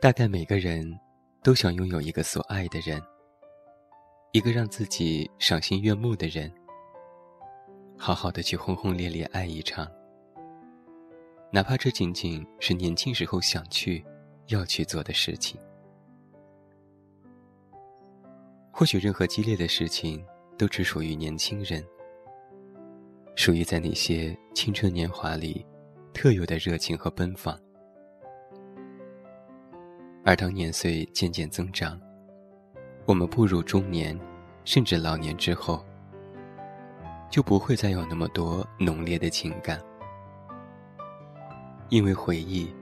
大概每个人都想拥有一个所爱的人，一个让自己赏心悦目的人，好好的去轰轰烈烈爱一场。哪怕这仅仅是年轻时候想去、要去做的事情。或许任何激烈的事情都只属于年轻人，属于在那些青春年华里特有的热情和奔放。而当年岁渐渐增长，我们步入中年，甚至老年之后，就不会再有那么多浓烈的情感，因为回忆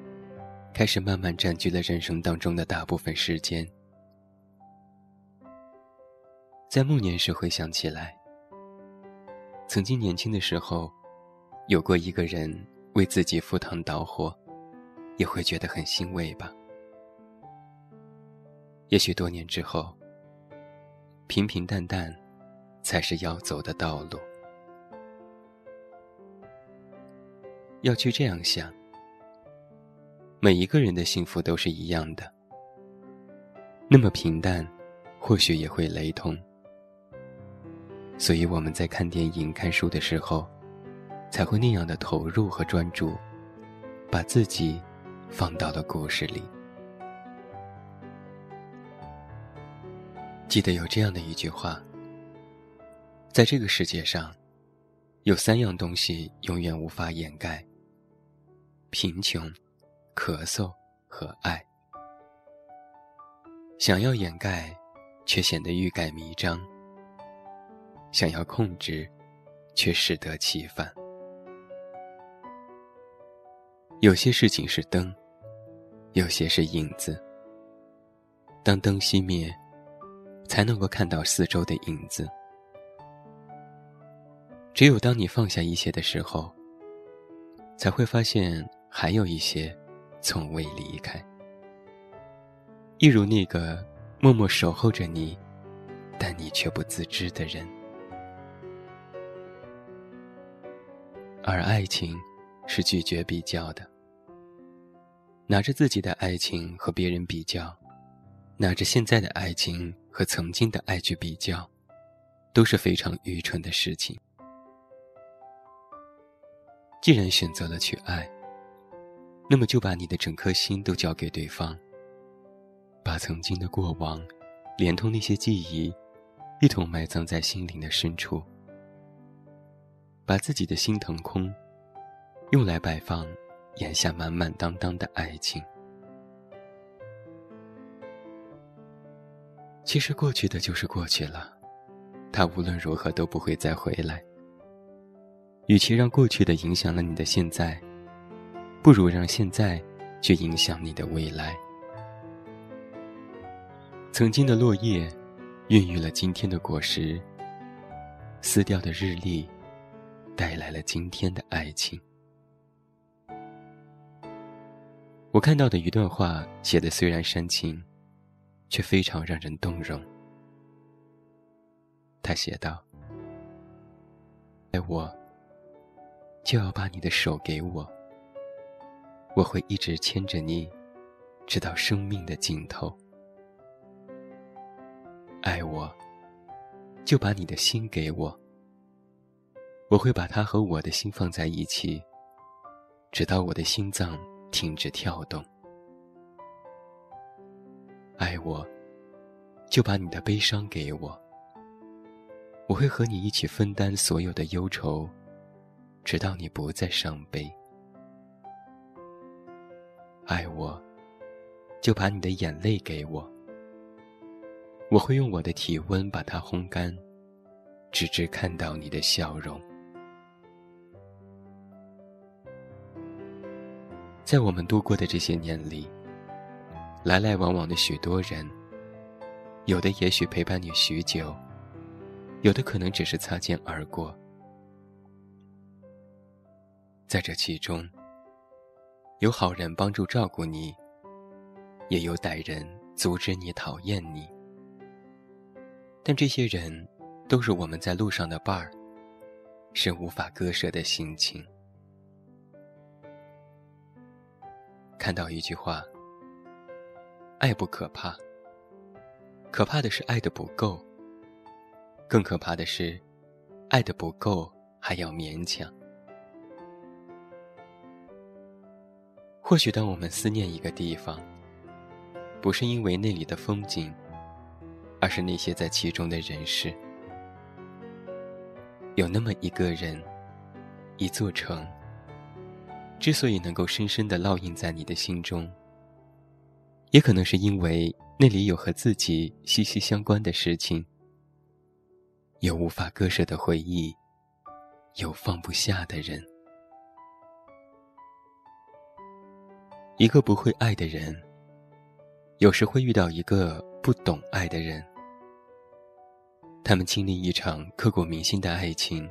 开始慢慢占据了人生当中的大部分时间。在暮年时回想起来，曾经年轻的时候，有过一个人为自己赴汤蹈火，也会觉得很欣慰吧。也许多年之后，平平淡淡，才是要走的道路。要去这样想，每一个人的幸福都是一样的。那么平淡，或许也会雷同。所以我们在看电影、看书的时候，才会那样的投入和专注，把自己放到了故事里。记得有这样的一句话：在这个世界上，有三样东西永远无法掩盖：贫穷、咳嗽和爱。想要掩盖，却显得欲盖弥彰；想要控制，却适得其反。有些事情是灯，有些是影子。当灯熄灭。才能够看到四周的影子。只有当你放下一些的时候，才会发现还有一些从未离开。一如那个默默守候着你，但你却不自知的人。而爱情是拒绝比较的，拿着自己的爱情和别人比较，拿着现在的爱情。和曾经的爱去比较，都是非常愚蠢的事情。既然选择了去爱，那么就把你的整颗心都交给对方，把曾经的过往，连同那些记忆，一同埋葬在心灵的深处，把自己的心腾空，用来摆放眼下满满当当的爱情。其实过去的就是过去了，它无论如何都不会再回来。与其让过去的影响了你的现在，不如让现在去影响你的未来。曾经的落叶，孕育了今天的果实。撕掉的日历，带来了今天的爱情。我看到的一段话写的虽然煽情。却非常让人动容。他写道：“爱我，就要把你的手给我，我会一直牵着你，直到生命的尽头。爱我，就把你的心给我，我会把它和我的心放在一起，直到我的心脏停止跳动。”爱我，就把你的悲伤给我。我会和你一起分担所有的忧愁，直到你不再伤悲。爱我，就把你的眼泪给我。我会用我的体温把它烘干，直至看到你的笑容。在我们度过的这些年里。来来往往的许多人，有的也许陪伴你许久，有的可能只是擦肩而过。在这其中，有好人帮助照顾你，也有歹人阻止你、讨厌你。但这些人，都是我们在路上的伴儿，是无法割舍的心情。看到一句话：“爱不可怕，可怕的是爱的不够。更可怕的是，爱的不够还要勉强。”或许，当我们思念一个地方，不是因为那里的风景，而是那些在其中的人事。有那么一个人，一座城。之所以能够深深的烙印在你的心中，也可能是因为那里有和自己息息相关的事情，有无法割舍的回忆，有放不下的人。一个不会爱的人，有时会遇到一个不懂爱的人，他们经历一场刻骨铭心的爱情，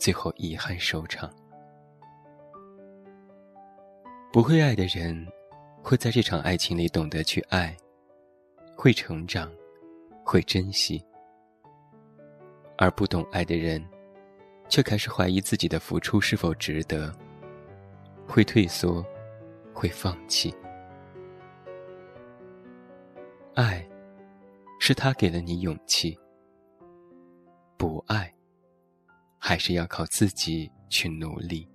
最后遗憾收场。不会爱的人，会在这场爱情里懂得去爱，会成长，会珍惜；而不懂爱的人，却开始怀疑自己的付出是否值得，会退缩，会放弃。爱，是他给了你勇气；不爱，还是要靠自己去努力。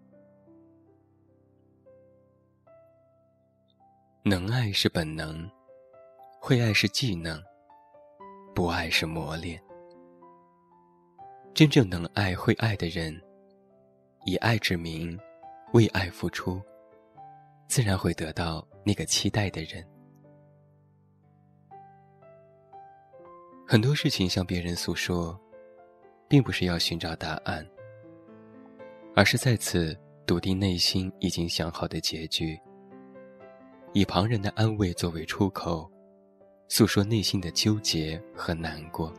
能爱是本能，会爱是技能，不爱是磨练。真正能爱会爱的人，以爱之名，为爱付出，自然会得到那个期待的人。很多事情向别人诉说，并不是要寻找答案，而是再次笃定内心已经想好的结局。以旁人的安慰作为出口，诉说内心的纠结和难过。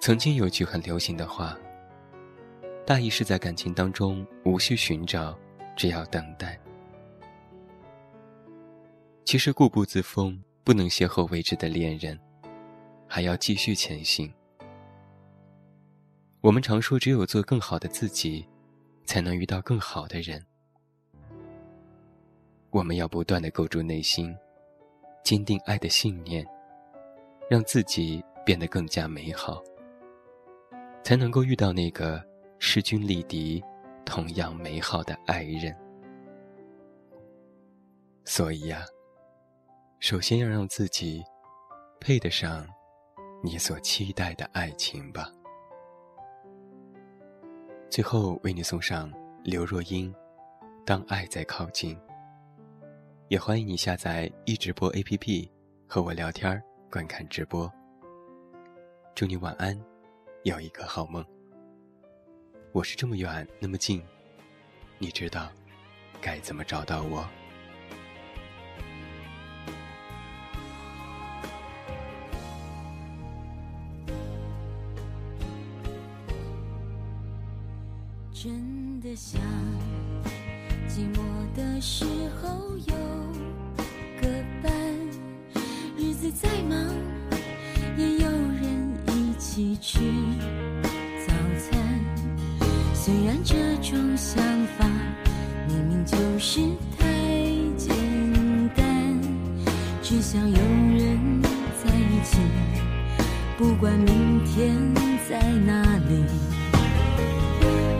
曾经有句很流行的话，大意是在感情当中无需寻找，只要等待。其实固步自封不能邂逅未知的恋人，还要继续前行。我们常说，只有做更好的自己，才能遇到更好的人。我们要不断的构筑内心，坚定爱的信念，让自己变得更加美好，才能够遇到那个势均力敌、同样美好的爱人。所以呀，首先要让自己配得上你所期待的爱情吧。最后为你送上刘若英《当爱在靠近》。也欢迎你下载一直播 APP，和我聊天观看直播。祝你晚安，有一个好梦。我是这么远那么近，你知道该怎么找到我？真的想。寂寞的时候有个伴，日子再忙也有人一起吃早餐。虽然这种想法明明就是太简单只想有人在一起不管明天在哪里。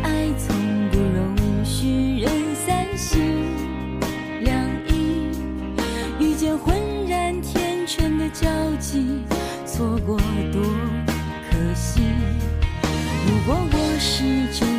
爱从不容许人三心两意遇见浑然天成的交集错过多可惜。如果我是真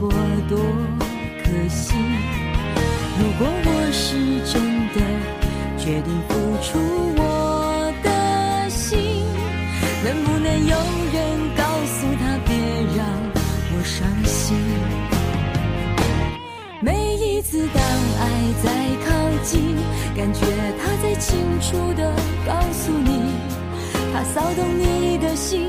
过多可惜。如果我是真的决定付出我的心，能不能有人告诉他别让我伤心？每一次当爱在靠近，感觉他在清楚的告诉你，他骚动你的心，